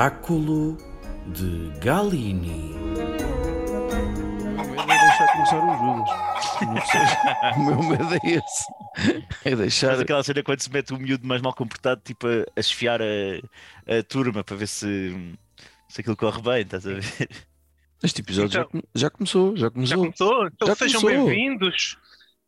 Oráculo de Galini. O meu medo é deixar começar o Judas. Meu medo é esse. É deixar. Faz aquela cena quando se mete o miúdo mais mal comportado, tipo a, a esfiar a, a turma para ver se, se aquilo corre bem, estás a ver? Este episódio já, come- já começou, já Já começou. começou? Então Já sejam começou. bem-vindos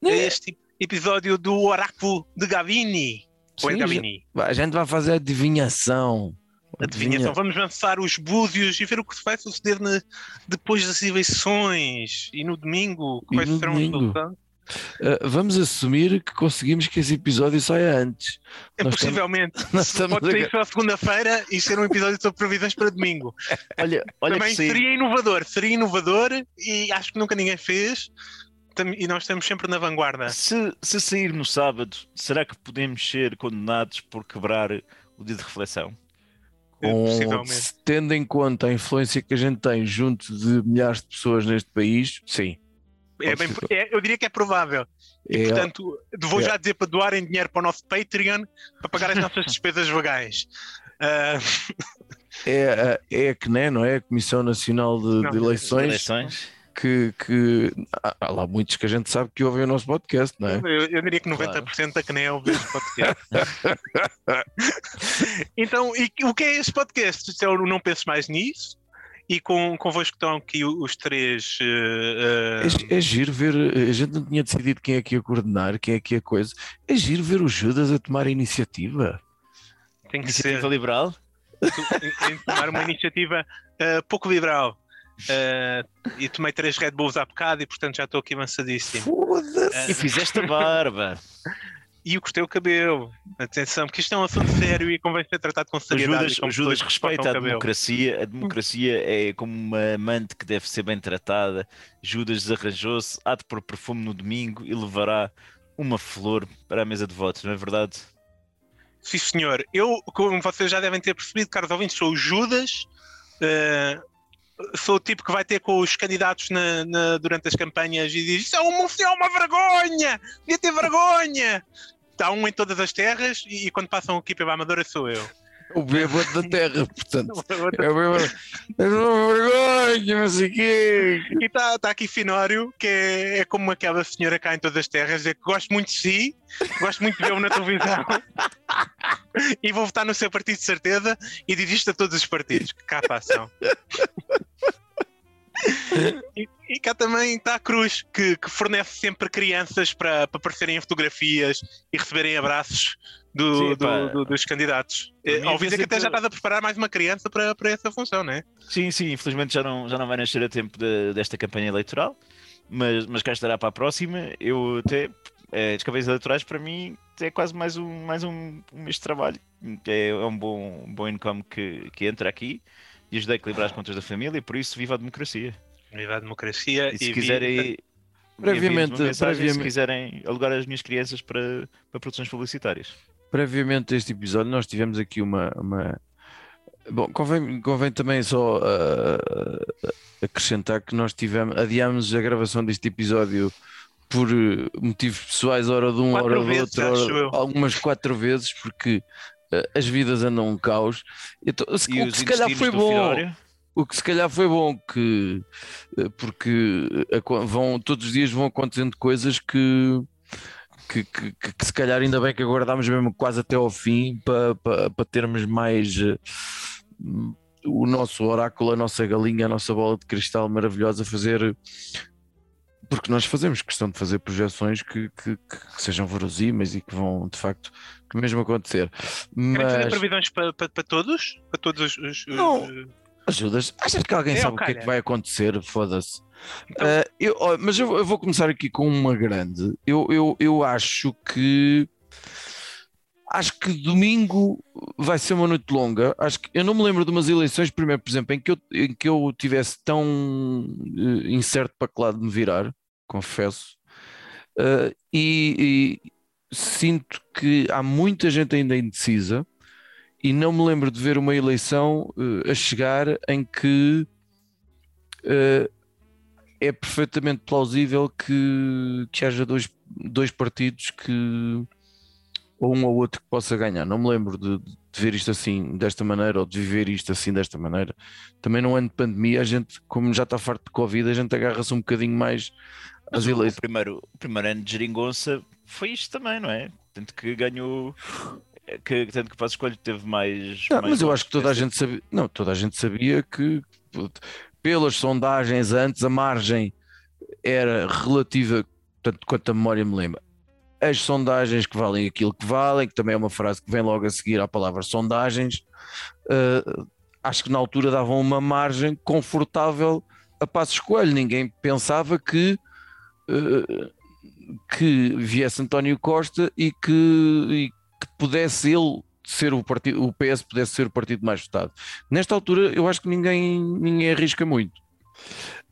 a É. este episódio do Oráculo de Gavini. Ou é Sim, Gavini? A gente vai fazer adivinhação. Adivinhação. Vamos lançar os búzios e ver o que vai suceder na- depois das eleições e no domingo. Quais serão os resultados? Uh, vamos assumir que conseguimos que esse episódio saia antes. É Nós possivelmente. nós estamos Pode a- sair só segunda-feira e ser um episódio sobre previsões para domingo. Olha, olha Também seria inovador. Seria inovador e acho que nunca ninguém fez. E nós estamos sempre na vanguarda. se, se sair no sábado, será que podemos ser condenados por quebrar o dia de reflexão? Com, Possivelmente. tendo em conta a influência que a gente tem junto de milhares de pessoas neste país, sim. É bem- é- eu diria que é provável. E, É, portanto, vou é. já dizer para doarem dinheiro para o nosso Patreon para pagar as nossas despesas vagais. Ah, é, é a CNE, não é? A Comissão Nacional de, Não, de Eleições, Eleições? Que, que há- lá muitos que a gente sabe que ouvem o nosso podcast, não é? eu, eu diria que 90% da CNE ouve este podcast. então, e o que é este podcast? Isto é o Não Penses Mais Nisso. E com, convosco estão aqui os três. ah, É, é giro ver, a gente não tinha decidido quem é que ia coordenar, quem é que ia coisa. É giro ver o Judas a tomar a iniciativa. tem que ser. Iniciativa Liberal? em- em tomar uma iniciativa uh, pouco liberal. Uh, e tomei três Red Bulls há bocado e portanto já estou aqui avançadíssimo. Foda-se! E fizeste a barba. E eu cortei o cabelo. Atenção, porque isto é um assunto sério e convém ser tratado com O seriedade. Judas, o Judas respeita a o democracia. A democracia é como uma amante que deve ser bem tratada. Judas desarranjou-se, há de pôr perfume no domingo e levará uma flor para a mesa de votos, não é verdade? Sim, senhor. Eu, como vocês já devem ter percebido, caros ouvintes, sou o Judas. uh, sou o tipo que vai ter com os candidatos na- na- durante as campanhas e diz: Isso é uma, é uma vergonha! Devia ter vergonha! Está um em todas as terras e, e quando passam aqui pela Amadora sou eu. O bêbado da terra, portanto. É o bêbado. É uma vergonha, não sei o quê. E está tá aqui Finório, que é, é como aquela senhora cá em todas as terras, é que gosto muito de si, gosto muito de vê-lo na televisão e vou votar no seu partido de certeza e diz isto a todos os partidos, que cá passam. E, e cá também está a Cruz, que, que fornece sempre crianças para, para aparecerem em fotografias e receberem abraços do- Sim, do- do- dos candidatos. Eh, Ouvi dizer que até já tudo- estás a preparar mais uma criança para, para essa função, não é? Sim, sim, infelizmente já não, já não vai nascer a tempo de- desta campanha eleitoral, mas, mas cá estará para a próxima. Eu até, é, as campanhas eleitorais para mim é quase mais um, mais um, um mês de trabalho, é, é um bom, um bom income que, que entra aqui e ajuda a equilibrar as contas da família, por isso viva a democracia. Viva a democracia E se quiserem, Previamente- mensagem, se previamente- quiserem alugar as minhas crianças para, para produções publicitárias. Previamente a este episódio, nós tivemos aqui uma. uma... Bom, convém, convém também só ah, acrescentar que nós tivemos, adiámos a gravação deste episódio por eh, motivos pessoais, hora de um, Quatro hora do vezes, outro, acho hora- algumas quatro vezes, porque eh, as vidas andam um caos. Então, se, E o que se calhar foi do bom. O que se calhar foi bom que eh, porque aco- vão, todos os dias vão acontecendo coisas que, que, que, que- que se calhar ainda bem que aguardámos mesmo quase até ao fim para, para, para termos mais eh, o nosso oráculo, a nossa galinha, a nossa bola de cristal maravilhosa a fazer porque nós fazemos questão de fazer projeções que, que, que sejam verosímeis e que vão de facto que mesmo acontecer. Querem fazer Mas previsões para, para, para todos? Para todos os. os- Não. os- Ajudas? Achas que alguém É, sabe o que é que vai acontecer? Foda-se. Ah, eu- mas eu, eu vou começar aqui com uma grande. Eu, eu, eu acho que. Acho que domingo vai ser uma noite longa. Acho que eu não me lembro de umas eleições, primeiro, por exemplo, em que eu, em que eu tivesse tão eh, incerto para que lado me virar, confesso. Ah, e, e sinto que há muita gente ainda indecisa e não me lembro de ver uma eleição eh, a chegar em que eh, é perfeitamente plausível que, que haja dois, dois partidos que, ou um ou outro que possa ganhar. Não me lembro de, de ver isto assim, desta maneira, ou de viver isto assim, desta maneira. Também num ano de pandemia, a gente, como já está farto de Covid, a gente agarra-se um bocadinho mais às Mas o, eleições. primeiro, o primeiro ano de geringonça foi isto também, não é? Tanto que ganhou. Que, tanto que o Passo Escolho teve mais. Não, mais mas eu acho que toda a gente sabia, não, toda a gente sabia que pelas sondagens antes a margem era relativa, tanto quanto a memória me lembra. As sondagens que valem aquilo que valem, que também é uma frase que vem logo a seguir à palavra sondagens, eh, acho que na altura davam uma margem confortável a passo escolho. Ninguém pensava que, eh, que viesse António Costa e que, e que pudesse ele ser o partido, o PS pudesse ser o partido mais votado. Nesta altura, eu acho que ninguém, ninguém arrisca muito.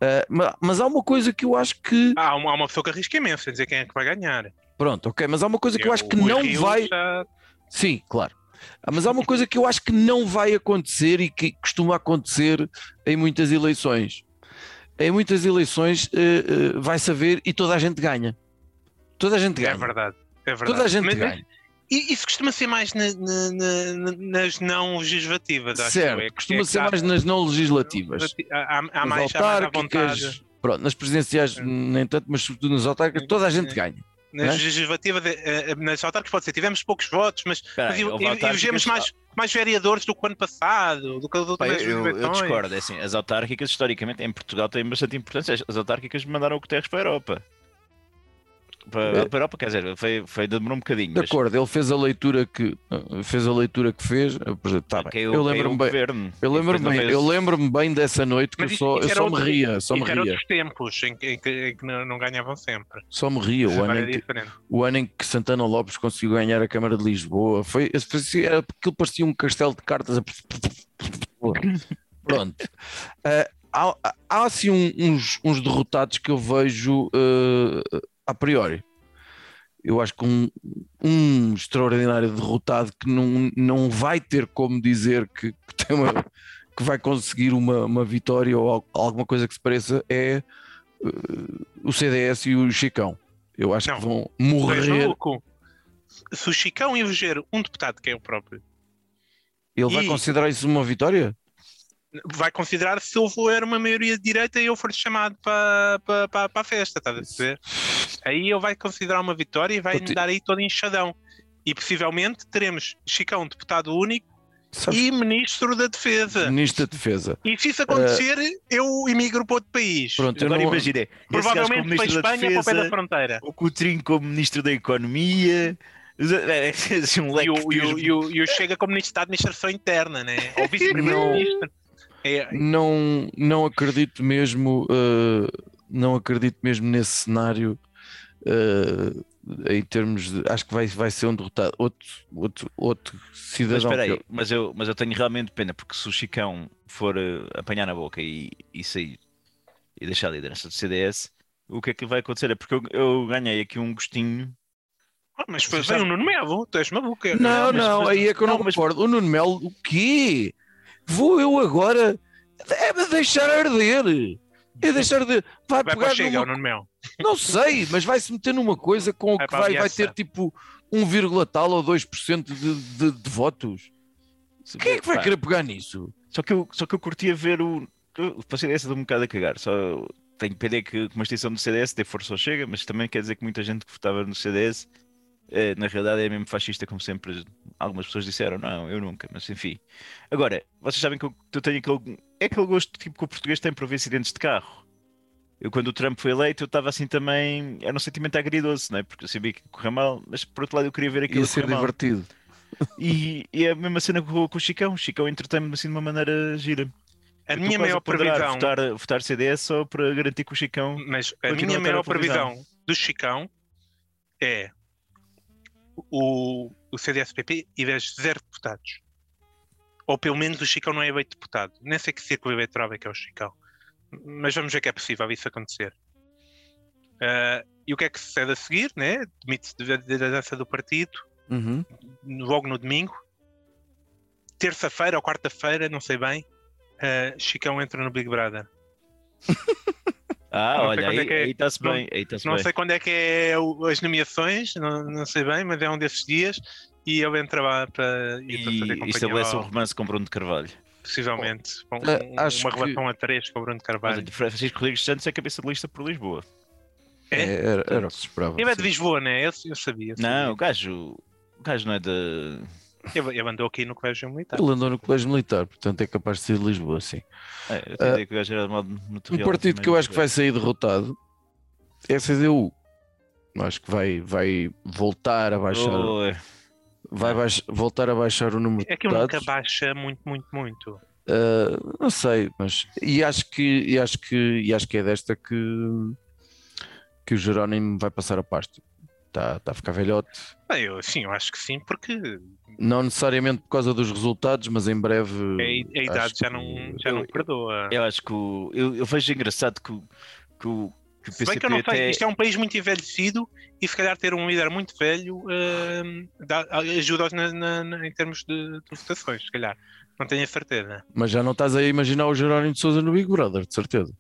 Ah, ma- mas, há uma coisa que eu acho que. Ah, há uma, há uma pessoa que arrisca imenso a dizer quem é que vai ganhar. Pronto, ok, mas há uma coisa que eu acho que não Rio vai. já- Sim, claro. Ah, Mas há uma coisa que eu acho que não vai acontecer e que costuma acontecer em muitas eleições. Em muitas eleições eh, eh, vai saber e toda a gente ganha. Toda a gente É ganha. verdade. É verdade. toda a gente Mas- ganha. E isso costuma ser mais na- na- na- na- nas não legislativas, acho Certo. É que- costuma é ser há- mais nas não legislativas. Há, há- mais, há mais à autárquicas, vontade. pronto, nas presidenciais É. nem tanto, mas sobretudo nas autárquicas, toda a gente ganha. Nas Né? legislativas, eh, eh, nas autárquicas pode ser, tivemos poucos votos, mas, Espera mas elegemos mais, mais vereadores do que o ano passado, do que as outras eu, eu, eu discordo, é assim, as autárquicas historicamente em Portugal têm bastante importância. As autárquicas mandaram o Guterres para a Europa. Para, É. para a Europa, quer dizer, foi, foi demorou um bocadinho. De mas acordo, ele fez a leitura que fez a leitura que fez. exemplo, tá bem. caiu- eu lembro-me o bem, governo. eu lembro-me bem, fez- eu lembro-me bem dessa noite que Mas eu só, eu só me outro- ria, só me ria, outros tempos em que, em que- em que não, não ganhavam sempre. só me ria. O ano, é em que, o ano em que Santana Lopes conseguiu ganhar a Câmara de Lisboa foi, era, aquilo parecia um castelo de cartas. a- Pronto. Ah, há, há assim um- uns, uns derrotados que eu vejo ah, a priori. Eu acho que um, um extraordinário derrotado que não, não vai ter como dizer que, que tem uma- que vai conseguir uma, uma vitória ou al- alguma coisa que se pareça é ah, o CDS e o Chicão. Eu acho Não. que vão morrer. Se o Chicão eleger um deputado que é o próprio, Ele vai E- considerar isso uma vitória? Vai considerar se ele for uma maioria de direita e eu for chamado para, para, para, para a festa, estás a perceber? Aí ele vai considerar uma vitória e vai Poti- dar aí todo enxadão. E possivelmente teremos Chicão deputado único Sabes, e ministro da Defesa. Ministro da Defesa. E se isso acontecer, eu emigro para outro país. Pronto, eu Agora não- como Provavelmente para a Espanha, para o pé da Defesa, fronteira. o Coutrinho como ministro da Economia, é, é, assim, um E o, e, o, e, o, e o Chega como ministro da Administração Interna, né? Ou vice-primeiro-ministro. É, não, não acredito mesmo, uh, não acredito mesmo nesse cenário uh, em termos de, acho que vai, vai ser um derrotado. Outro, outro, outro Mas cidadão. espera aí, eu- mas eu, mas eu tenho realmente pena, porque se o Chicão for eh, apanhar na boca e, e sair e deixar a liderança do CDS, o que é que vai acontecer? É porque eu, eu ganhei aqui um gostinho. Ah, mas foi, vem o Nuno Melo, tu és maluco. Não, mas- não, mas- aí é que eu não, não, mas- concordo. O Nuno Melo, o quê? Vou eu agora é deixar arder. É deixar arder. Vai, Vai para pegar o Chega, numa Melo. Não sei, mas vai se meter numa coisa com o Vai que vai, vai ter tipo 1, tal ou 2% de, de, de votos. Quem é que vai Pá, querer pegar nisso? Só que eu, só que eu curtia ver o. O CDS deu um bocado a cagar. Só tenho pena que uma extinção do CDS dê força ao Chega, mas também quer dizer que muita gente que votava no CDS eh, na realidade é mesmo fascista, como sempre algumas pessoas disseram. Não, eu nunca, mas enfim. Agora, vocês sabem que eu, eu tenho aquele. É aquele gosto tipo, que o português tem por ver acidentes de carro. Eu, quando o Trump foi eleito, eu estava assim também. Era um sentimento agridoce, não é? Porque eu sabia que ia correr mal, mas por outro lado eu queria ver aquilo Ia ser divertido. E, e é a mesma cena com, com o Chicão. O Chicão entretém-me assim de uma maneira gira. A Eu minha maior a previsão, Votar, votar CDS só para garantir que o Chicão. mas a minha a maior previsão do Chicão é o, o CDS-PP e das zero deputados. Ou pelo menos o Chicão não é eleito deputado. Nem sei que círculo eleitoral é que é o Chicão. Mas vamos ver que é possível isso acontecer. Ah, e o que é que sucede a seguir? Né? Demite-se da liderança do partido Uhum. logo no domingo. Terça-feira ou quarta-feira, não sei bem, ah, Chicão entra no Big Brother. Ah, Não olha, aí é é- aí está-se não- bem. Aí Não bem. sei quando é que é o- as nomeações, não, não sei bem, mas é um desses dias e ele entra lá para, e para fazer E companhia estabelece um ao- romance com Bruno de Carvalho. possivelmente Ah, um- acho uma que- relação a três com o Bruno Mas Carvalho. olha, Francisco Rodrigues Santos é cabeça de lista por Lisboa. É? É, era, era o que se esperava. Ele é de. Lisboa, né? Eu, eu sabia. eu Não, o sabia. gajo, o gajo não é de. Ele, ele andou aqui no Colégio Militar. Ele andou no colégio militar, portanto é capaz de ser de Lisboa, sim. É, eu Ah, que o gajo era Um partido que eu acho que vai sair derrotado é a CDU. Acho que vai, vai voltar a baixar, Oi. vai baix- voltar a baixar o número de É que ele nunca deputados. baixa muito, muito, muito. Uh, não sei, mas e acho que e acho que e acho que é desta que que o Jerónimo vai passar a pasta. Está tá a ficar velhote. Bem, eu, sim, eu acho que sim, porque Não necessariamente por causa dos resultados, mas em breve. a, a idade já que- não, já não eu- perdoa. Eu acho que o, eu, eu vejo engraçado que o, que o, que o Se bem PCP que eu não sei, até... isto é um país muito envelhecido e se calhar ter um líder muito velho hum, dá- ajuda-os em termos de, de votações, se calhar. Não tenho a certeza. Mas já não estás a imaginar o Jerónimo de Souza no Big Brother, de certeza.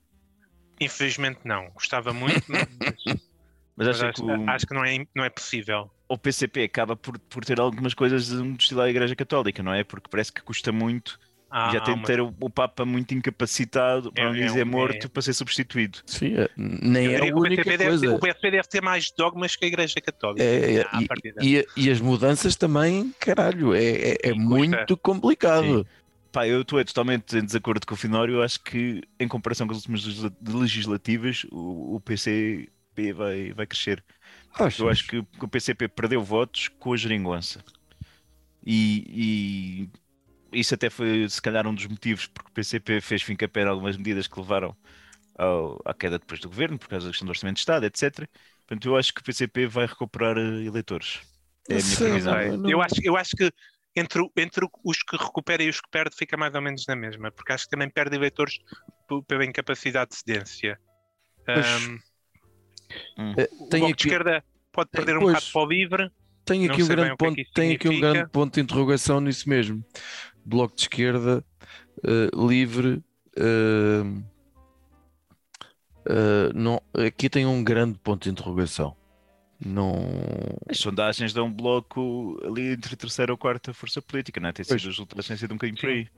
Infelizmente não. Gostava muito, mas, Mas mas acho, acho, que o, acho que não é, não é possível. o PCP acaba por, por ter algumas coisas de um estilo da Igreja Católica, não é? Porque parece que custa muito Ah, e já tem de ter o, o Papa muito incapacitado, para É- não é dizer um- morto, é- para ser substituído. Sim, é- nem Eu é a o única PCP deve ter, coisa. o PCP deve ter mais dogmas que a Igreja Católica. É, é, à e-. E, e as mudanças também, caralho, é, é, é Sim, muito custa. complicado. Pá, eu estou totalmente em desacordo com o Finório. Eu acho que, em comparação com as últimas legisla- legislativas, o, o PCP vai, vai crescer. Eu acho que, o PCP perdeu votos com a geringonça. E, e isso até foi, se calhar, um dos motivos porque o PCP fez fim em algumas medidas que levaram ao- à queda depois do governo, por causa da questão do orçamento de Estado, etc. Portanto, eu acho que o PCP vai recuperar eh, eleitores. É a minha Sim, previsão. não- Eu, acho, eu acho que entre, entre os que recupera e os que perde fica mais ou menos na mesma, porque acho que também perde eleitores pela incapacidade de cedência. Pois, Ahm, Hum. É, o tem Bloco aqui- de Esquerda pode tem- perder um bocado para o livre. Tem aqui um grande é que ponto, isso tem aqui um grande ponto de interrogação nisso mesmo. Bloco de esquerda, eh, livre, eh, eh, não, aqui tem um grande ponto de interrogação. Não, As sondagens dão um bloco ali entre a terceira ou quarta força política, não é? Tem sido, Pois. resultados têm sido um bocadinho por Sim. aí.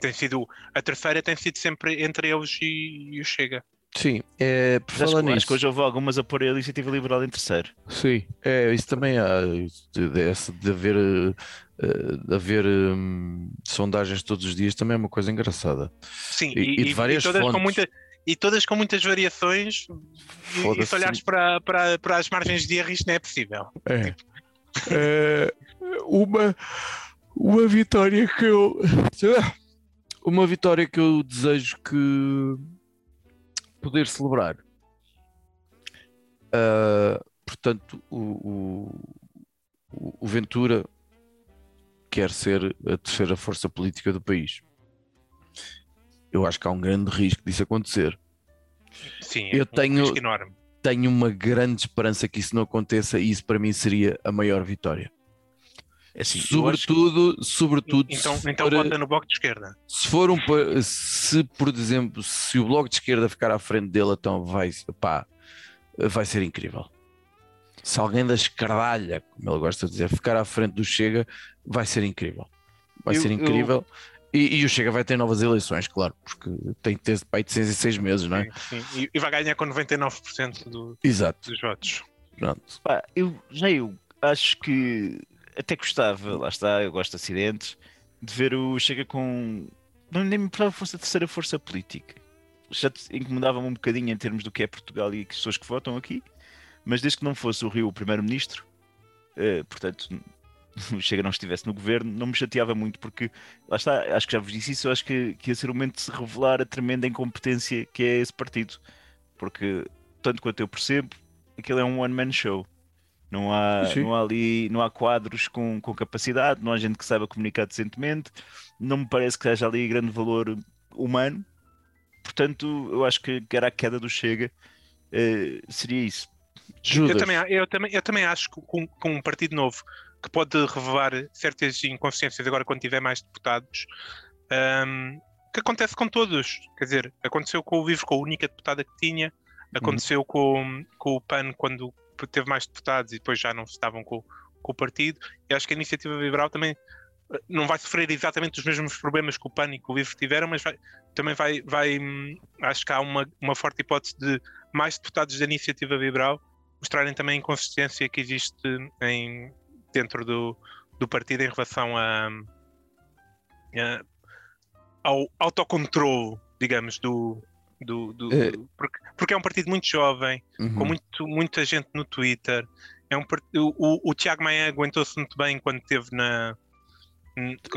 Tem sido, a terceira tem sido sempre entre eles e, e o Chega. Sim, é, por acho, falar que- acho nisso, que hoje houve algumas a pôr a iniciativa liberal em terceiro. sim, é, isso também há, isso de, de, essa de haver, eh, de haver hum, sondagens todos os dias também é uma coisa engraçada. Sim, E- e de várias todas com fontes. muita, e todas com muitas variações. E, e se olhares para, para, para as margens de erro, isto não é possível. É. É, uma, uma vitória que eu. Uma vitória que eu desejo que poder celebrar. Ah, portanto, o, o, o Ventura quer ser a terceira força política do país. Eu acho que há um grande risco disso acontecer. Sim, Eu é um tenho- tenho uma grande esperança que isso não aconteça e isso para mim seria a maior vitória. É assim, eu acho que- sobretudo, sobretudo Então, se, então for, vota no bloco de esquerda. se for um se por exemplo se o bloco de esquerda ficar à frente dele então vai pá, vai ser incrível se alguém da escardalha como ele gosta de dizer ficar à frente do Chega vai ser incrível vai Eu- ser eu- incrível e, e o Chega vai ter novas eleições claro porque tem que ter pai de 6 em 6 meses não é? Sim, sim. E, e vai ganhar com 99% do- exato dos votos. pronto Pá, eu já eu acho que até gostava, lá está, eu gosto de acidentes, de ver o Chega com. Não nem me importava fosse a terceira força política. Já incomodava-me um bocadinho em termos do que é Portugal e as pessoas que votam aqui, mas desde que não fosse o Rio o primeiro-ministro, eh, portanto, o Chega não estivesse no governo, não me chateava muito, porque lá está, acho que já vos disse isso, acho que, que ia ser o momento de se revelar a tremenda incompetência que é esse partido, porque tanto quanto eu percebo, aquilo é um one-man show. Não há, Sim. não há ali, não há quadros com, com capacidade, não há gente que saiba comunicar decentemente, não me parece que haja ali grande valor humano. Portanto, eu acho que era a queda do Chega, eh, seria isso. Judas Eu também, eu, também, eu também acho que com, com um partido novo que pode revelar certas inconsciências agora quando tiver mais deputados, hum, que acontece com todos. Quer dizer, aconteceu com o Livre, com a única deputada que tinha, Aconteceu com, com o PAN quando teve mais deputados e depois já não estavam com, com o partido. E acho que a iniciativa liberal também eh, não vai sofrer exatamente os mesmos problemas que o PAN e o LIVRE tiveram, mas vai, também vai, vai. hum, Acho que há uma, uma forte hipótese de mais deputados da iniciativa liberal mostrarem também a inconsistência que existe em, dentro do, do partido em relação a, a- ao autocontrole, digamos, do. Do, do- É. porque, porque é um partido muito jovem, Uhum. com muito, muita gente no Twitter. É um, part- o, o, Tiago Maia aguentou-se muito bem quando esteve na.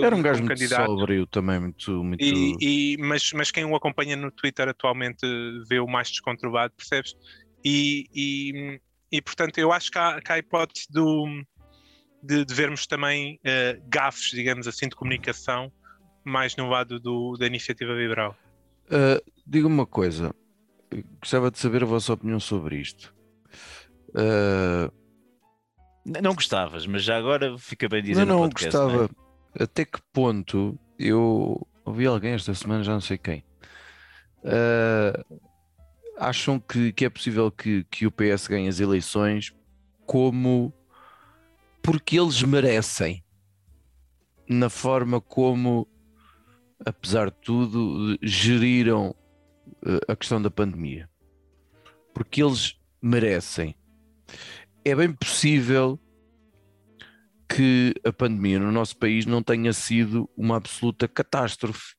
Era um gajo muito candidato. sóbrio também, muito. muito... E, e- mas, mas quem o acompanha no Twitter atualmente vê o mais desconturbado, percebes? E, e, e, portanto eu acho que há, que há a hipótese do, de, de vermos também eh, gafes, digamos assim, de comunicação mais no lado do, da iniciativa liberal. Uh, Diga-me uma coisa, eu gostava de saber a vossa opinião sobre isto. Uh, Não gostavas, mas já agora fica bem dizer não, no não, podcast, não é? gostava. Até que ponto eu ouvi alguém esta semana, já não sei quem. uh, acham que, que é possível que, que o PS ganhe as eleições como porque eles merecem na forma como, apesar de tudo, geriram uh, a questão da pandemia. Porque eles merecem. É bem possível que a pandemia no nosso país não tenha sido uma absoluta catástrofe,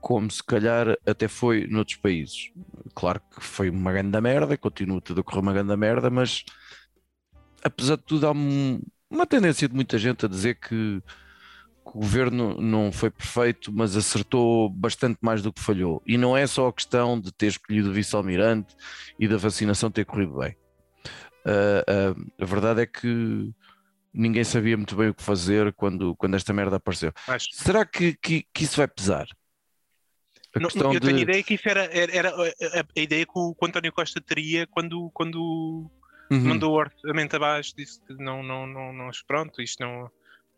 como se calhar até foi noutros países. Claro que foi uma grande merda, continua tudo a correr uma grande merda, mas apesar de tudo há um- uma tendência de muita gente a dizer que, que o governo não foi perfeito, mas acertou bastante mais do que falhou. E não é só a questão de ter escolhido o vice-almirante e da vacinação ter corrido bem. Ah, ah, a verdade é que ninguém sabia muito bem o que fazer quando, quando esta merda apareceu. Acho. Será que, que, que isso vai pesar? Não, eu de... tenho a ideia que isso era, era, era a, a- a ideia que o, que o António Costa teria quando, quando Uhum. mandou o orçamento abaixo, disse que não, não, não, não, pronto, isto não,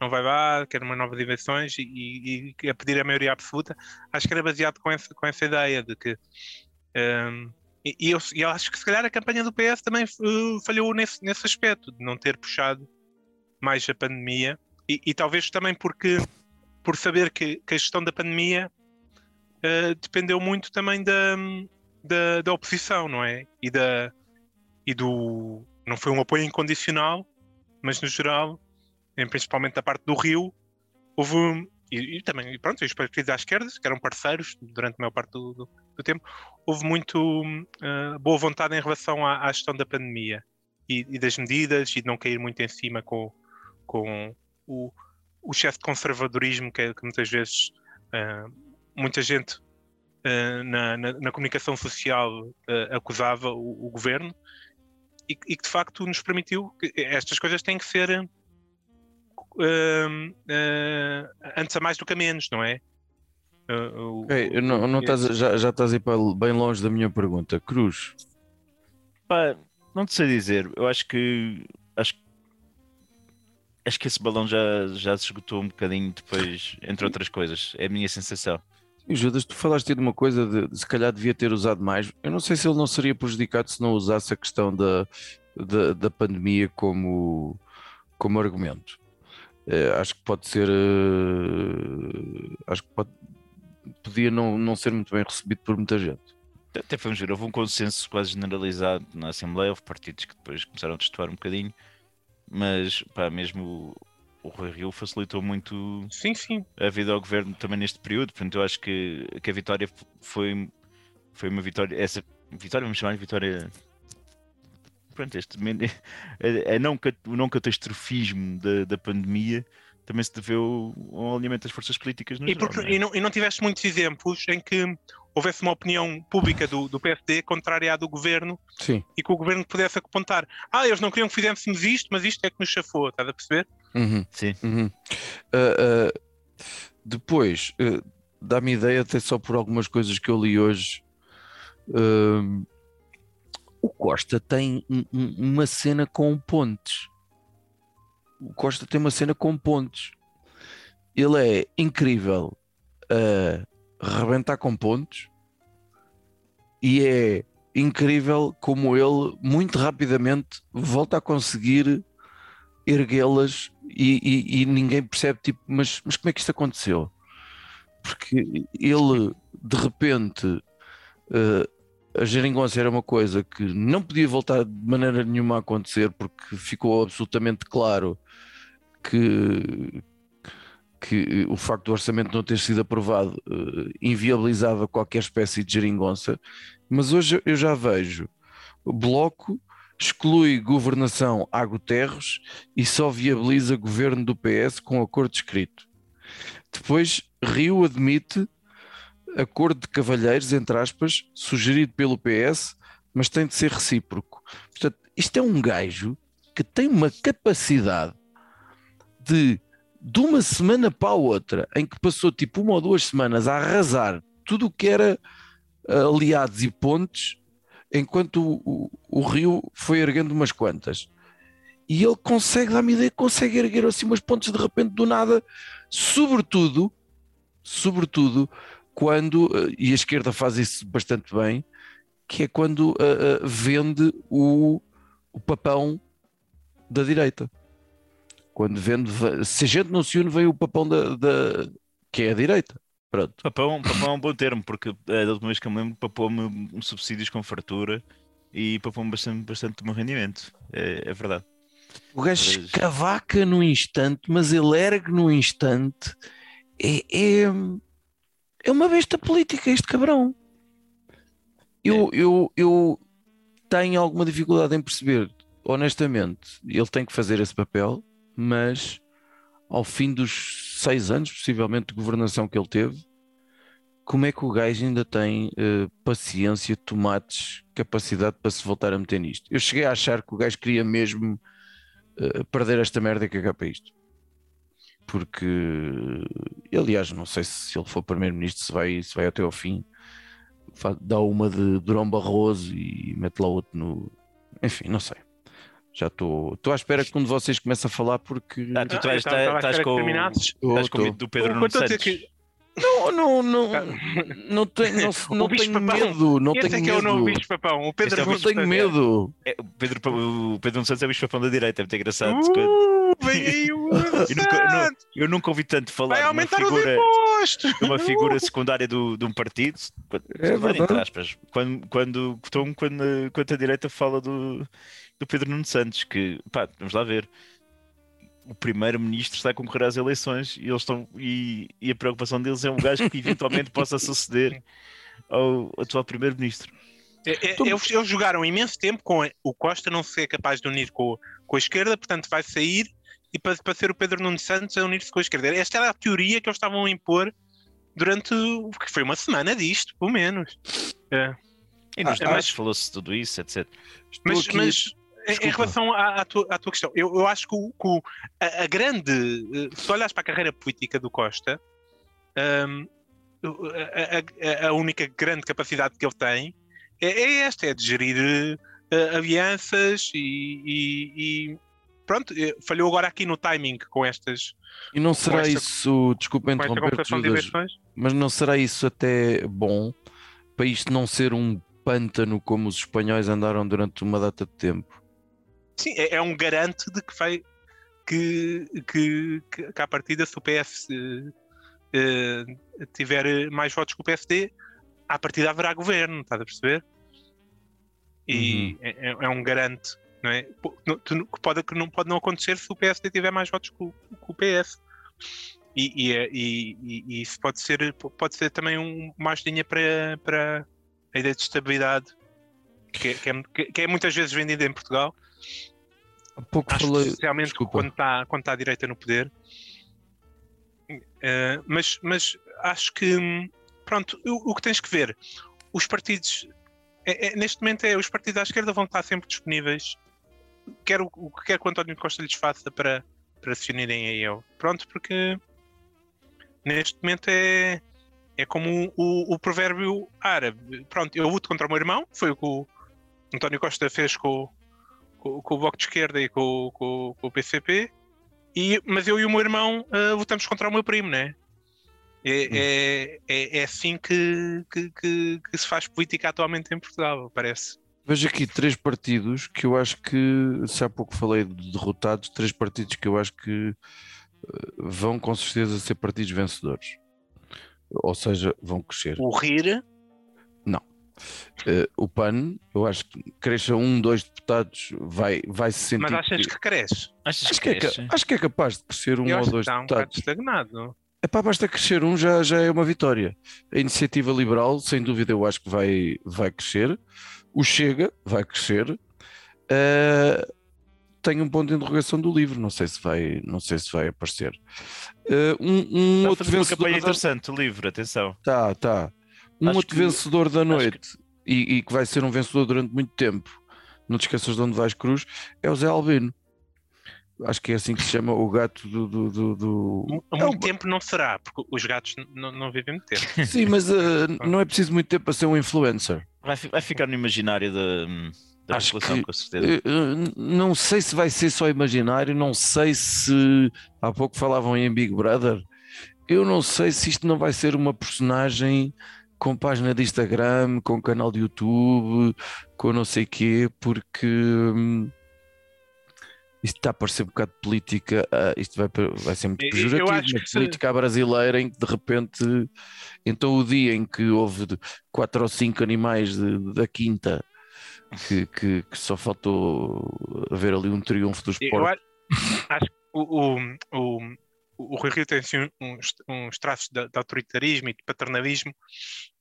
não vai lá, quer uma nova eleições e, e, e a pedir a maioria absoluta. Acho que era baseado com essa, com essa ideia de que. ehm, e, e eu, eu acho que se calhar a campanha do PS também eh, falhou nesse, nesse aspecto, de não ter puxado mais a pandemia e, e talvez também porque por saber que, que a gestão da pandemia eh, dependeu muito também da, da, da oposição, não é? E da, e do não foi um apoio incondicional, mas no geral, em- principalmente da parte do Rio, houve e, e também, e pronto, os partidos à esquerda, que eram parceiros durante a maior parte do, do- do tempo, houve muito ah, boa vontade em relação à, à gestão da pandemia e, e das medidas e de não cair muito em cima com, com o, o excesso de conservadorismo que, que muitas vezes ah, muita gente ah, na, na- na comunicação social acusava o, o governo e, e que de facto nos permitiu que estas coisas têm que ser eh, antes a mais do que a menos, não é? O- eu não, não estás, já, já estás a ir para bem longe da minha pergunta. Cruz, Pá, não te sei dizer. Eu acho que acho, acho que esse balão já, já se esgotou um bocadinho depois, entre outras coisas. É a minha sensação. E, Judas, tu falaste aí de uma coisa de, de se calhar devia ter usado mais. Eu não sei se ele não seria prejudicado se não usasse a questão da, da, da pandemia como, como argumento. Eh, acho que pode ser. eh, acho que pode, podia não, não ser muito bem recebido por muita gente. Até vamos ver, houve um consenso quase generalizado na Assembleia, houve partidos que depois começaram a testuar um bocadinho, mas pá, mesmo o, o Rui Rio facilitou muito Sim, sim. a vida ao governo também neste período, portanto eu acho que, que a vitória foi, foi uma vitória, essa vitória, vamos chamar de vitória pronto, este men- a, a não, o não catastrofismo da, da pandemia também se deveu ao alinhamento das forças políticas no E, geral, porque- não é? e não, e não tiveste muitos exemplos em que houvesse uma opinião pública do, do PSD contrária à do governo Sim. e que o governo pudesse apontar ah, eles não queriam que fizéssemos isto, mas isto é que nos chafou, estás a perceber? Uhum. Sim. Uhum. Ah, ah, depois, ah, dá-me ideia, até só por algumas coisas que eu li hoje. O Costa tem um- um- uma cena com pontes. O Costa tem uma cena com pontes. Ele é incrível a rebentar com pontos e é incrível como ele, muito rapidamente, volta a conseguir erguê-las e, e- e ninguém percebe, tipo, mas, mas como é que isto aconteceu? Porque ele, de repente, eh, a geringonça era uma coisa que não podia voltar de maneira nenhuma a acontecer, porque ficou absolutamente claro que, que o facto do orçamento não ter sido aprovado eh, inviabilizava qualquer espécie de geringonça, mas hoje eu já vejo o Bloco exclui governação a Guterres e só viabiliza governo do PS com acordo escrito. Depois, Rio admite acordo de cavalheiros, entre aspas, sugerido pelo PS, mas tem de ser recíproco. Portanto, isto é um gajo que tem uma capacidade de, de uma semana para a outra, em que passou tipo uma ou duas semanas a arrasar tudo o que era aliados e pontes, enquanto o, o, o Rio foi erguendo umas quantas. E ele consegue, dá-me ideia, consegue erguer assim umas pontes de repente do nada, sobretudo, sobretudo, quando, eh, e a esquerda faz isso bastante bem, que é quando eh, eh, vende o, o papão da direita. Quando vende, se a gente não se une, vem o papão da, da que é a direita. Pronto. Papão, papão é um bom termo, porque é da última vez que eu me lembro, papou-me um subsídios com fartura e papou-me bastante, bastante do meu rendimento. É, é verdade. O gajo Mas- escavaca num instante, mas ele ergue num instante. É, é, é uma besta política este cabrão. Eu, eu, eu tenho alguma dificuldade em perceber, honestamente, ele tem que fazer esse papel, mas ao fim dos seis anos, possivelmente, de governação que ele teve, como é que o gajo ainda tem eh, paciência, tomates, capacidade para se voltar a meter nisto? Eu cheguei a achar que o gajo queria mesmo eh, perder esta merda e cagar para isto. Porque, aliás, não sei se ele for primeiro-ministro, se vai, se vai até ao fim, dá uma de Durão Barroso e mete lá outro no. Enfim, não sei. Já estou estou à espera que um de vocês comece a falar porque. Ah, tu Ah, estás, com, estás com medo do Pedro Nuno dizer Santos. que- Não, não, não, não tenho, não, não tenho papão. medo, não Esse tenho é que é o novo medo. bicho papão. O Pedro é o Não tenho Papão. medo. É, o Pedro, o Pedro Nuno Santos é o bicho papão da direita, é muito engraçado. Uh, aí o Eu nunca, não- eu nunca ouvi tanto falar Vai de uma aumentar figura, de uma figura secundária do, de um partido, quando, É secundária, entre aspas, quando, quando, quando, quando, quando a direita fala do, do Pedro Nuno Santos, que pá, vamos lá ver. O primeiro-ministro está a concorrer às eleições e, eles estão, e, e a preocupação deles é um gajo que eventualmente possa suceder ao atual primeiro-ministro. É, é, Eles, eles jogaram imenso tempo com o Costa não ser capaz de unir com, com a esquerda, portanto vai sair e para, para ser o Pedro Nuno Santos a unir-se com a esquerda. Esta era a teoria que eles estavam a impor durante o que foi uma semana disto, pelo menos. É. E nos Ah, dados mas- falou-se tudo isso, etc. Estou Mas, aqui- mas em- relação à, à tua, à tua questão, eu, eu acho que, o- que o- a, a grande. eh, Se olhares para a carreira política do Costa, hum, a, a- a única grande capacidade que ele tem é, é esta: é de gerir eh, alianças e, e- e pronto, eh, falhou agora aqui no timing com estas E não será esta- isso, desculpa interromper, de Judas, eleições. mas não será isso até bom para isto não ser um pântano como os espanhóis andaram durante uma data de tempo? Sim, é, é um garante de que vai que, que, que, que à partida se o PS eh, eh, tiver mais votos que o PSD, à partida haverá governo, estás a perceber? E é, é- é um garante, não é? Pode, não pode não acontecer se o PSD tiver mais votos que o, que o PS. E, e, é- e- e- e isso pode ser, pode ser também um, uma ajudinha para, para a ideia de estabilidade que é, que é- que é muitas vezes vendida em Portugal. Há pouco Acho falei. especialmente desculpa. quando está quando a direita no poder. Eh, mas, mas acho que pronto, o, o que tens que ver, os partidos é- é- neste momento é os partidos à esquerda vão estar sempre disponíveis. Quer o, o que quer que o António Costa lhes faça para, para se unirem a ele. Pronto, porque neste momento é, é como o, o provérbio árabe. Pronto, eu luto contra o meu irmão, foi o que o António Costa fez com, com, com o Bloco de Esquerda e com, com, com o PCP, e, mas eu e o meu irmão ah, lutamos contra o meu primo, né? É, é, é, é assim que, que, que, que se faz política atualmente em Portugal, parece. Vejo aqui três partidos que eu acho que, se há pouco falei de derrotados, três partidos que eu acho que eh, vão com certeza ser partidos vencedores. Ou seja, vão crescer. O RIR, Eh, o PAN, eu acho que cresça um, dois deputados, vai, vai se sentir. mas achas que- que cresce? Achas Acho que, é, cresce? ca- acho que é capaz de crescer um Eu ou acho que dois está um bocado deputados. estagnado. Epá, basta crescer um, já, já é uma vitória. A iniciativa liberal, sem dúvida, eu acho que vai, vai crescer. O Chega vai crescer. Eh, tenho um ponto de interrogação do livro, não sei se vai, não sei se vai aparecer. Eh, um um outro fazer uma vencedor. campanha da- interessante, o livro, atenção. Tá, tá. Um Acho outro que- vencedor da noite e, e que vai ser um vencedor durante muito tempo. Não te esqueças de onde vais, Cruz. É o Zé Albino. Acho que é assim que se chama o gato do. do, do, do- Mu- É Muito um- tempo não será, porque os gatos não- vivem muito tempo. Sim, mas eh, não é preciso muito tempo para ser um influencer. Vai, vai ficar no imaginário da, da Acho que- com certeza. Eh, eh, Não sei se vai ser só imaginário, não sei se há pouco falavam em Big Brother. Eu não sei se isto não vai ser uma personagem com página de Instagram, com canal de YouTube, com não sei quê, porque hum, isto está a parecer um bocado de política. ah, isto vai, vai ser muito pejorativo, mas se- política à brasileira em que de repente, então o dia em que houve quatro ou cinco animais de- da quinta que, que- que só faltou haver ali um triunfo dos porcos. acho, acho que o, o, o, o Rui Rio tem assim, uns, uns traços de, de autoritarismo e de paternalismo,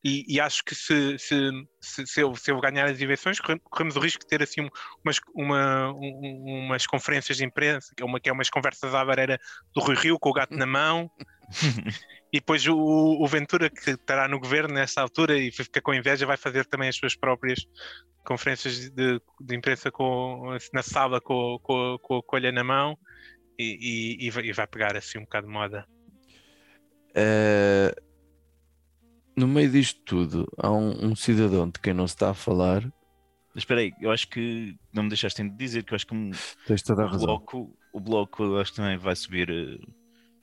e, e acho que se, se, se, se eu, se eu ganhar as eleições, corre- corremos o risco de ter assim umas, uma, um- umas conferências de imprensa, que é, uma, que é umas conversas à barreira do Rui Rio com o gato na mão. E depois o, o Ventura, que estará no governo nessa altura e fica com inveja, vai fazer também as suas próprias conferências de, de imprensa com, na sala com, com, com a colha na mão e, e- e vai, pegar assim um bocado de moda. Eh, no meio disto tudo, há um, um cidadão de quem não se está a falar. Mas espera aí, eu acho que não me deixaste de dizer que eu acho que um- Tens toda a o razão. bloco, o bloco eu acho que também vai subir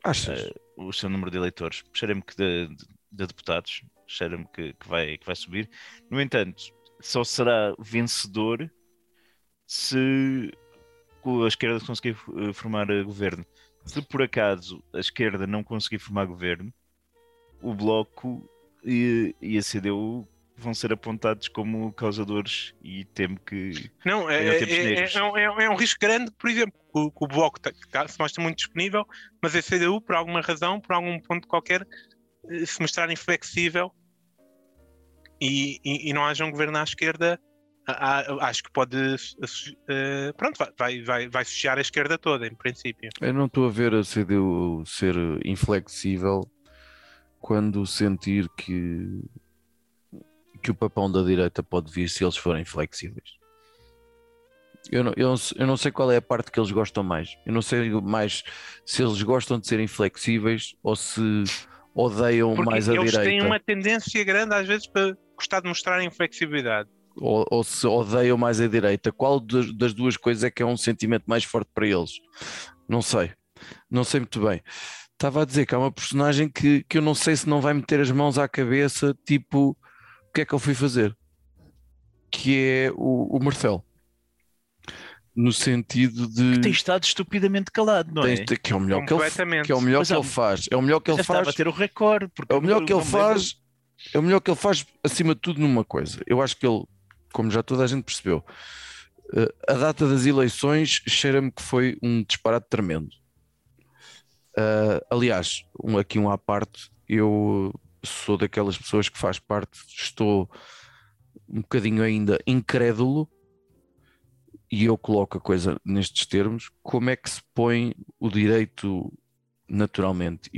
Achas? o seu número de eleitores. Cheira-me que de, de- de deputados, cheira-me que, que vai, que vai subir. No entanto, só será vencedor se a esquerda conseguir eh, formar eh, governo. Se por acaso a esquerda não conseguir formar governo, o Bloco e, e a CDU vão ser apontados como causadores e temo que Não, é, é, é- é um, é um- é um risco grande, por exemplo, que o, que o Bloco tá- tá- se mostra muito disponível, mas a CDU, por alguma razão, por algum ponto qualquer, eh, se mostrar inflexível e, e- e não haja um governo à esquerda, acho que pode. eh, pronto, vai, vai, vai, sujar a esquerda toda, em princípio. Eu não estou a ver a CDU ser inflexível quando sentir que, que o papão da direita pode vir se eles forem flexíveis. Eu não, eu, eu não sei qual é a parte que eles gostam mais. Eu não sei mais se eles gostam de serem flexíveis ou se odeiam Porque mais a eles têm direita. uma tendência grande, às vezes, para gostar de mostrar inflexibilidade. Ou, ou se odeiam mais a direita. Qual das, das duas coisas é que é um sentimento mais forte para eles? Não sei, não sei muito bem. Estava a dizer que há uma personagem que, que eu não sei se não vai meter as mãos à cabeça, tipo, o que é que eu fui fazer? Que é o, o Marcelo. No sentido de. tem estado estupidamente calado, não é? de- que é o melhor que ele, Completamente. que é o melhor Mas que ele faz. É o melhor que ele está a faz. bater o recorde. Porque É o melhor que ele faz. É o melhor que ele faz, acima de tudo, numa coisa. Eu acho que ele, como já toda a gente percebeu, eh, a data das eleições cheira-me que foi um disparate tremendo. Ah, aliás, um, aqui um à parte, eu sou daquelas pessoas que faz parte, estou um bocadinho ainda incrédulo e eu coloco a coisa nestes termos, como é que se põe o direito naturalmente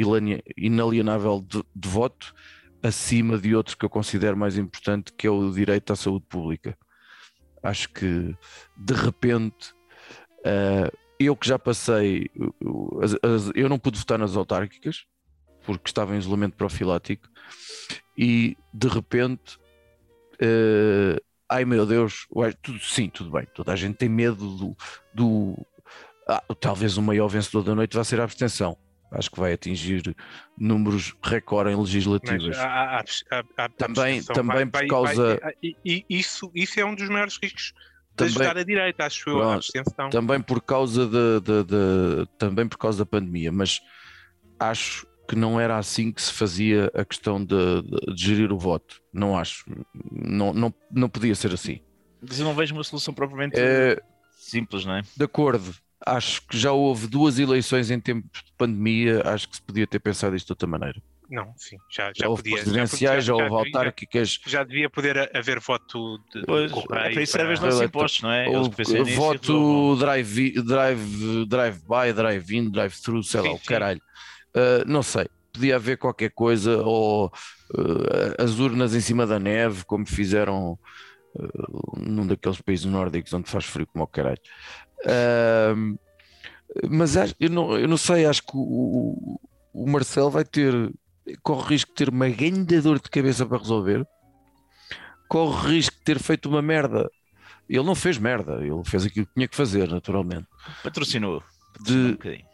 inalienável de, de voto acima de outro que eu considero mais importante, que é o direito à saúde pública. Acho que de repente ah, eu que já passei, uh, as- as- eu não pude votar nas autárquicas porque estava em isolamento profilático e de repente eh, ai meu Deus, tudo, sim, tudo bem, toda a gente tem medo do, do- ah, talvez o maior vencedor da noite vá ser a abstenção. Acho que vai atingir números recorde em legislativas. há- há- há- há- há- a Também- abstenção também por causa- e- e isso, isso é um dos maiores riscos de Também- a direita, acho eu, a Pronto. abstenção. também por causa da, da- da- também por causa da pandemia, mas acho que não era assim que se fazia a questão de, de- de gerir o voto. Não acho. Não, não, não podia ser assim. Mas eu não vejo uma solução propriamente É, simples, não é? de acordo. Acho que já houve duas eleições em tempo de pandemia. Acho que se podia ter pensado isto de outra maneira. Não, sim, já, já Já houve podia. presidenciais, já, já, houve já, autárquicas. já devia poder haver voto de, Pois, correio é para isso servem os nossos impostos, não é? O voto drive, drive, drive-by, drive-in, drive-through, sei lá, Sim, o sim. caralho. Uh, não sei, podia haver qualquer coisa, ou uh, as urnas em cima da neve, como fizeram uh, num daqueles países nórdicos onde faz frio como o caralho. Uh, mas acho- eu, não, eu não sei, acho que o, o Marcelo vai ter, corre o risco de ter uma grande dor de cabeça para resolver, corre o risco de ter feito uma merda. Ele não fez merda, ele fez aquilo que tinha que fazer, naturalmente. Patrocinou. De- Patrocinou um bocadinho.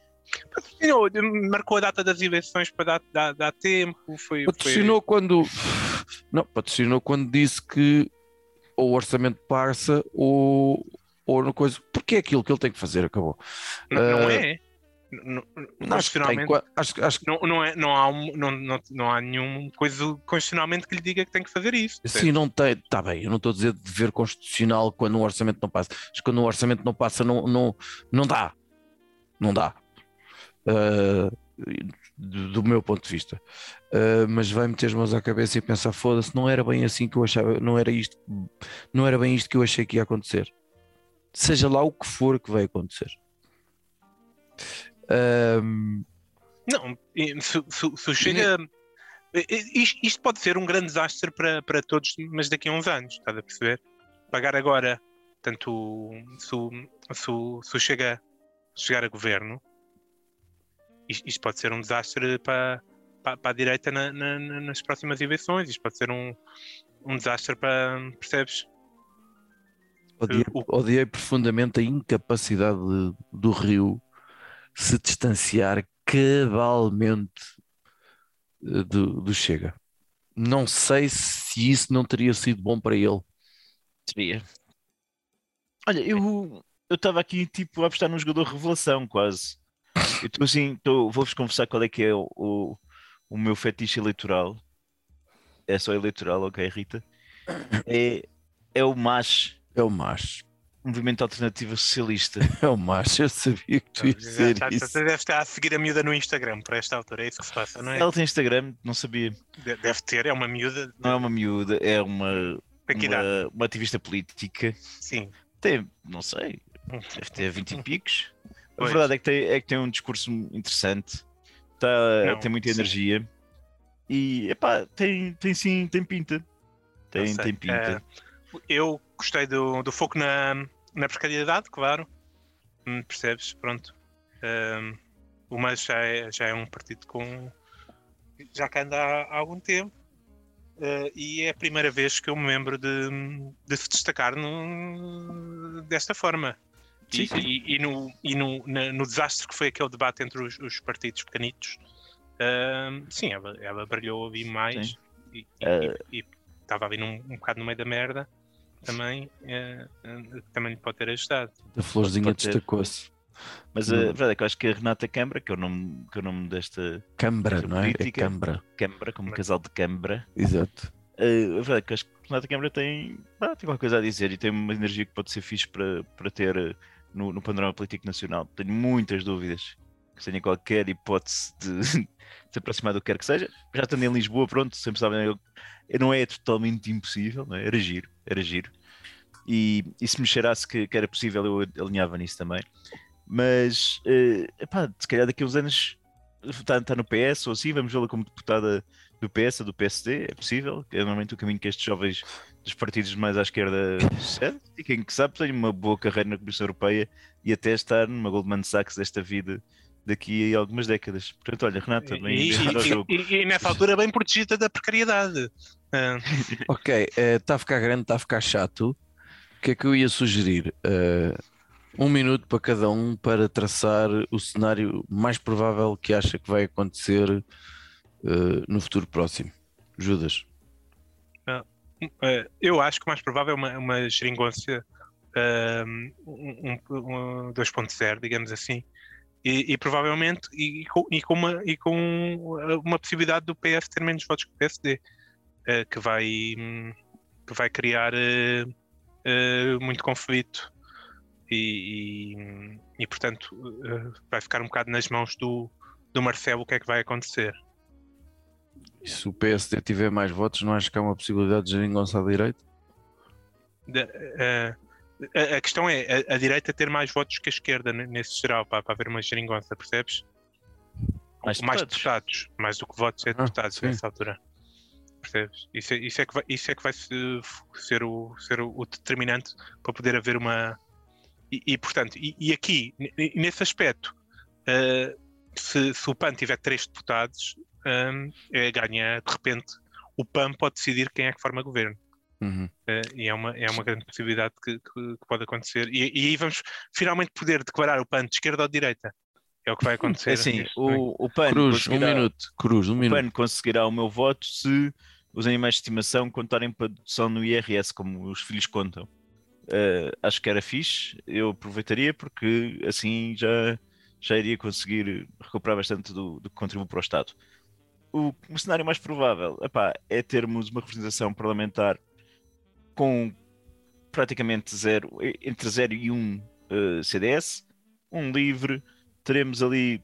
Patrocinou, marcou a data das eleições para dar, dar, dar tempo. Foi, Patrocinou quando. Não, patrocinou quando disse que ou o orçamento passa ou, ou no coisa. Porque é aquilo que ele tem que fazer, acabou. não, não Uh, é. Não- Acho que, tem, Constitucionalmente, qua- acho, acho que não, não, é, não, há não, não, não há nenhum coisa constitucionalmente que lhe diga que tem que fazer isso. Sim, não tem. Está bem, eu não estou a dizer de dever constitucional quando um orçamento não passa. Mas quando um orçamento não passa, não, não, não dá. Não dá. Ah, do, do meu ponto de vista. Ah, mas vai meter as mãos à cabeça e pensar: foda-se, não era bem assim que eu achava, não era isto, não era bem isto que eu achei que ia acontecer. Seja lá o que for que vai acontecer. Ah, Não, se, se- se chega. Isto, isto pode ser um grande desastre para, para todos, mas daqui a uns anos, estás a perceber? Pagar agora, tanto se, o- chega chegar a governo, isto, isto pode ser um desastre para, para, para a direita na- na- nas próximas eleições, isto pode ser um, um desastre para, percebes? Odiei, O- odiei profundamente a incapacidade de- do Rio se distanciar cabalmente eh, do, do Chega. Não sei se isso não teria sido bom para ele. Seria. Olha, eu eu estava aqui tipo a apostar num jogador revelação quase. Eu estou assim, vou-vos confessar qual é que é o, o, o meu fetiche eleitoral. É só eleitoral, ok, Rita? É, é o MAS, É o macho. Movimento Alternativo Socialista. É o macho. Eu sabia que tu ias dizer isso. Você deve estar a seguir a miúda no Instagram por esta altura, é isso que se passa, não é? Ela tem Instagram, não sabia. De- Deve ter, é uma miúda. Não é uma miúda, é uma, uma, uma ativista política. Sim. Tem, não sei, deve ter 20 e picos. A Pois. verdade é que, tem, é que tem um discurso interessante, tá, Não, tem muita sim. energia e epá, tem, tem sim, tem pinta. Tem, tem pinta. Eh, eu gostei do, do foco na, na precariedade, claro. Hum, percebes? Pronto. Ehm, o MAS já é, já é um partido com. já que anda há, há algum tempo. eh, e é a primeira vez que eu me lembro de, de se destacar no- desta forma. Sim, e, sim. e- e no, e no, na- no desastre que foi aquele debate entre os, os partidos pequenitos, ehm, sim, ela, ela brilhou ali mais e- e- Eh, e estava ali num, um bocado no meio da merda, também, eh, eh, também lhe pode ter ajudado. A florzinha destacou-se. Mas a verdade é que eu acho que a Renata Câmara, que é o nome, que é o nome desta Câmara, não é? É Política. Câmara. Câmara, como Mas- casal de Câmara, Exato. Uh, a verdade é que acho que a Renata Câmara tem, pá, tem qualquer coisa a dizer e tem uma energia que pode ser fixe para, para ter uh, no, no panorama político nacional. Tenho muitas dúvidas tenha qualquer hipótese de se aproximar do que quer que seja. Já estando em Lisboa, pronto, sempre sabem, eu, não é totalmente impossível, não é? era giro, era giro. E, e se me cheirasse que, que era possível, eu alinhava nisso também. Mas, uh, epá, se calhar daqui a uns anos está, está no PS ou assim, vamos vê-la como deputada do PS ou do PSD, é possível, é normalmente o caminho que estes jovens dos partidos mais à esquerda e quem que sabe tem uma boa carreira na Comissão Europeia e até estar numa Goldman Sachs desta vida daqui a algumas décadas. Portanto, olha, Renata, bem vindo ao jogo. e- e nessa altura bem protegida da precariedade. Ah, Ok, está a ficar grande, está a ficar chato. O que é que eu ia sugerir? Eh, Um minuto para cada um para traçar o cenário mais provável que acha que vai acontecer eh, no futuro próximo. Judas. Eh, eu acho que o mais provável é uma, uma geringonça um, um, um 2.0, digamos assim, e, e provavelmente e, com, e, com uma, e com uma possibilidade do PS ter menos votos que o PSD, uh, que, vai, que vai criar uh, uh, muito conflito e, e, e portanto vai ficar um bocado nas mãos do, do Marcelo o que é que vai acontecer. E se o PSD tiver mais votos, não acho que há uma possibilidade de geringonça à direita? De, a, a, questão é a, a, direita ter mais votos que a esquerda nesse geral, para, para haver uma geringonça, percebes? Mais, mais deputados. mais do que votos é deputados ah, nessa altura. Percebes? Isso é, isso é, que, vai, isso é que vai ser, o, ser o determinante para poder haver uma. E, e portanto, e, e, aqui, nesse aspecto, uh, se, se, o PAN tiver três deputados, um, é, ganha de repente. O PAN pode decidir quem é que forma governo. Uhum. Uh, e é uma, é uma grande possibilidade que, que, que pode acontecer. E, e, aí vamos finalmente poder declarar o PAN de esquerda ou de direita. É o que vai acontecer. Assim, o, o PAN Cruz, um minuto. Cruz, um o minuto. PAN conseguirá o meu voto se os animais de estimação contarem para dedução no IRS, como os filhos contam. Uh, acho que era fixe, eu aproveitaria porque assim já, já iria conseguir recuperar bastante do, do que contribuo para o Estado. O, o cenário mais provável epá, é termos uma representação parlamentar com praticamente zero, entre 0 e 1 um, uh, CDS, um livre, teremos ali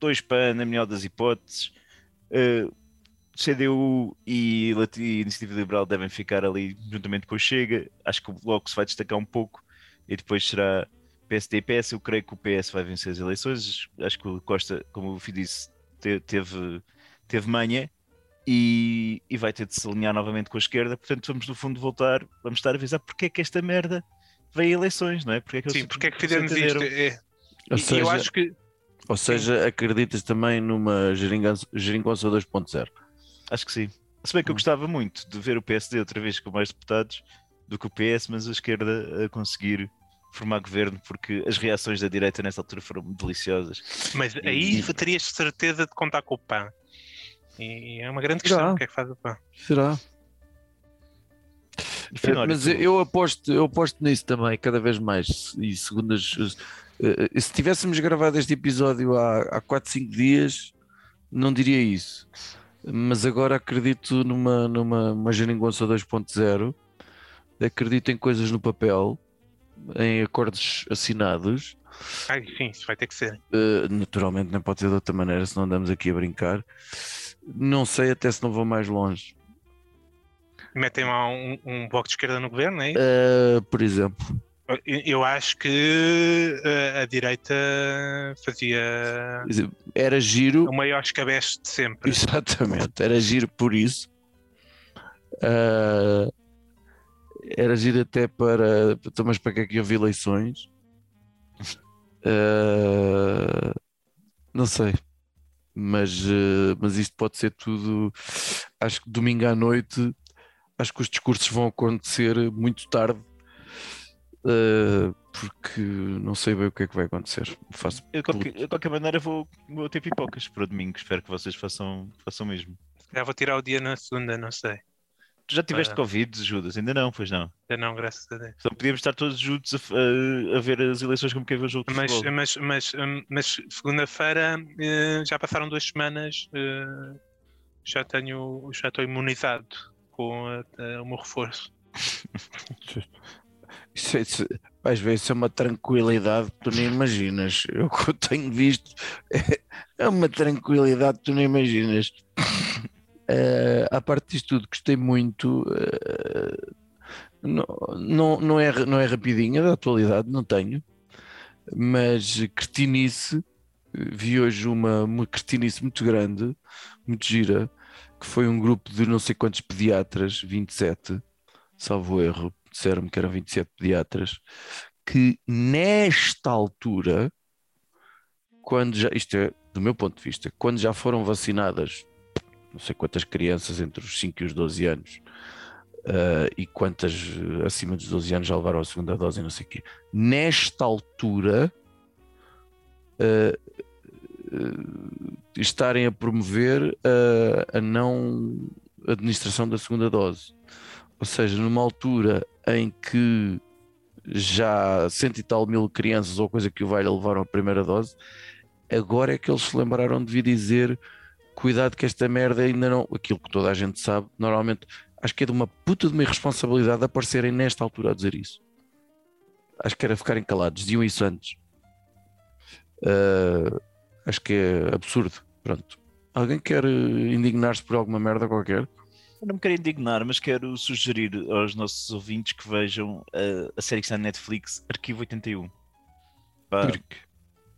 dois PAN, na melhor das hipóteses, uh, CDU e a Iniciativa Liberal devem ficar ali juntamente com o Chega, acho que o Bloco se vai destacar um pouco e depois será PSD e PS, eu creio que o PS vai vencer as eleições, acho que o Costa, como o Fih disse, teve, teve manha, e, e, vai ter de se alinhar novamente com a esquerda. Portanto, vamos no fundo voltar, vamos estar a avisar porque é que esta merda veio a eleições, não é? Porque é que Sim, porque é que fizemos isto? É. Ou, seja, eu acho que... ou seja, acreditas também numa geringonça 2.0? Acho que sim. Se bem que eu hum. gostava muito de ver o PSD outra vez com mais deputados do que o PS, mas a esquerda a conseguir formar governo, porque as reações da direita nessa altura foram deliciosas. Mas aí e... terias certeza de contar com o PAN. E é uma grande questão Será? o que é que faz o PAN. Será? Mas eu aposto, eu aposto nisso também, cada vez mais. E segundo as, eh, se tivéssemos gravado este episódio há, há 4, 5 dias, não diria isso. Mas agora acredito numa, numa uma geringonça 2.0, acredito em coisas no papel, em acordos assinados. Ai, sim, isso vai ter que ser. Uh, naturalmente não pode ser de outra maneira, se não andamos aqui a brincar. Não sei até se não vou mais longe. Metem lá um, um bloco de esquerda no governo, é isso? Uh, por exemplo. Eu acho que uh, a direita fazia. Era giro. O maior escabeche de sempre. Exatamente, era giro por isso. Uh, era giro até para. Então, mas para que é que houve eleições? Uh, não sei mas, uh, mas isto pode ser tudo. Acho que domingo à noite, acho que os discursos vão acontecer muito tarde, uh, porque não sei bem o que é que vai acontecer. Faço de, qualquer, de qualquer maneira, vou, vou ter pipocas para o domingo. Espero que vocês façam, façam mesmo. Já vou tirar o dia na segunda, não sei. Tu já tiveste ah. Covid, Judas? Ainda não, pois não? Ainda não, graças a Deus. Então podíamos estar todos juntos a, a, a ver as eleições como quem vê o jogo mas. Mas, mas, mas segunda-feira eh, já passaram duas semanas, eh, já tenho, já estou imunizado com a, o meu reforço. Isso, isso, vais ver, isso é uma tranquilidade que tu nem imaginas. Eu que eu tenho visto é, é uma tranquilidade que tu nem imaginas. Uh, parte disto tudo, gostei muito. Uh, não, não, não, é, não é rapidinha da atualidade, não tenho, mas cretinice. Vi hoje uma, uma cretinice muito grande, muito gira, que foi um grupo de não sei quantos pediatras, 27, salvo erro, disseram-me que eram 27 pediatras, que nesta altura, quando já, isto é do meu ponto de vista, quando já foram vacinadas não sei quantas crianças entre os 5 e os 12 anos uh, e quantas uh, acima dos 12 anos já levaram a segunda dose e não sei o quê. Nesta altura, uh, estarem a promover a não administração da segunda dose. Ou seja, numa altura em que já cento e tal mil crianças ou coisa que o vai levaram a primeira dose, agora é que eles se lembraram de vir dizer cuidado que esta merda ainda não. Aquilo que toda a gente sabe, normalmente acho que é de uma puta de uma irresponsabilidade aparecerem nesta altura a dizer isso. Acho que era ficarem calados, diziam isso antes. Uh, acho que é absurdo. Pronto. Alguém quer indignar-se por alguma merda qualquer? Eu não me quero indignar, mas quero sugerir aos nossos ouvintes que vejam a, a série que está na Netflix, Arquivo 81. Pá, Porque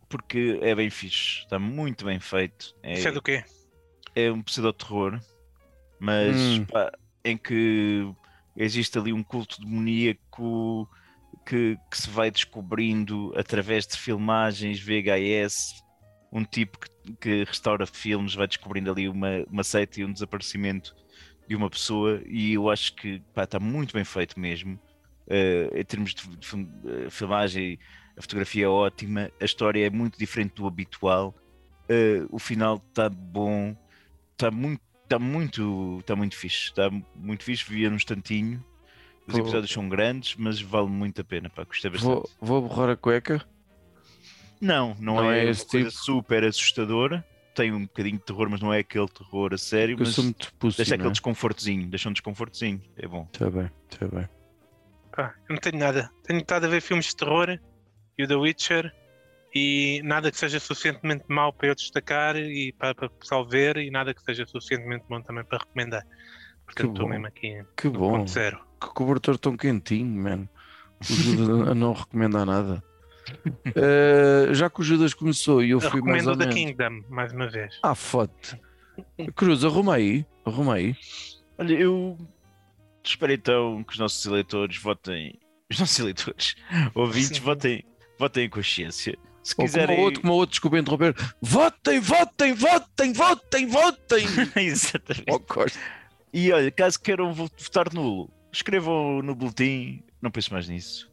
porque é bem fixe, está muito bem feito. É, Isso é do quê? É um pseudo-terror, mas Hum. pá, em que existe ali um culto demoníaco que, que se vai descobrindo através de filmagens VHS. Um tipo que, que restaura filmes vai descobrindo ali uma, uma seita e um desaparecimento de uma pessoa, e eu acho que pá, está muito bem feito mesmo. Eh, em termos de, de eh, filmagem, a fotografia é ótima, a história é muito diferente do habitual. eh, o final está bom, está muito, está muito, está muito fixe, está muito fixe, via num instantinho. Os Vou- episódios são grandes, mas vale muito a pena, pá, gostei bastante. vou, vou borrar a cueca. Não, não, Não é, é esse coisa tipo? super assustadora. Tem um bocadinho de terror, mas não é aquele terror a sério. Eu Mas sou muito pussy, deixa não aquele é? desconfortozinho, deixa um desconfortozinho, é bom. Tá bem, tá bem. Pá, eu não tenho nada. Tenho estado a ver filmes de terror e o The Witcher e nada que seja suficientemente mau para eu destacar e para, para o pessoal ver e nada que seja suficientemente bom também para recomendar. Portanto, estou mesmo aqui Que no bom. ponto zero. Que cobertor tão quentinho, mano. O Judas a não recomendar nada. Eh, já que o Judas começou e eu Eu fui mais recomendo ou o The menos. Kingdom, mais uma vez. Ah, foda Cruz, arruma aí. Arruma aí. Olha, eu espero então que os nossos eleitores votem. Os nossos eleitores, ouvintes, Sim. votem, votem em consciência. Se Ou como quiserem. o outro, como outro, desculpa interromper. Votem, votem, votem, votem, votem. Exatamente. Oh. E olha, caso queiram vo- votar nulo, escrevam no boletim. Não penso mais nisso.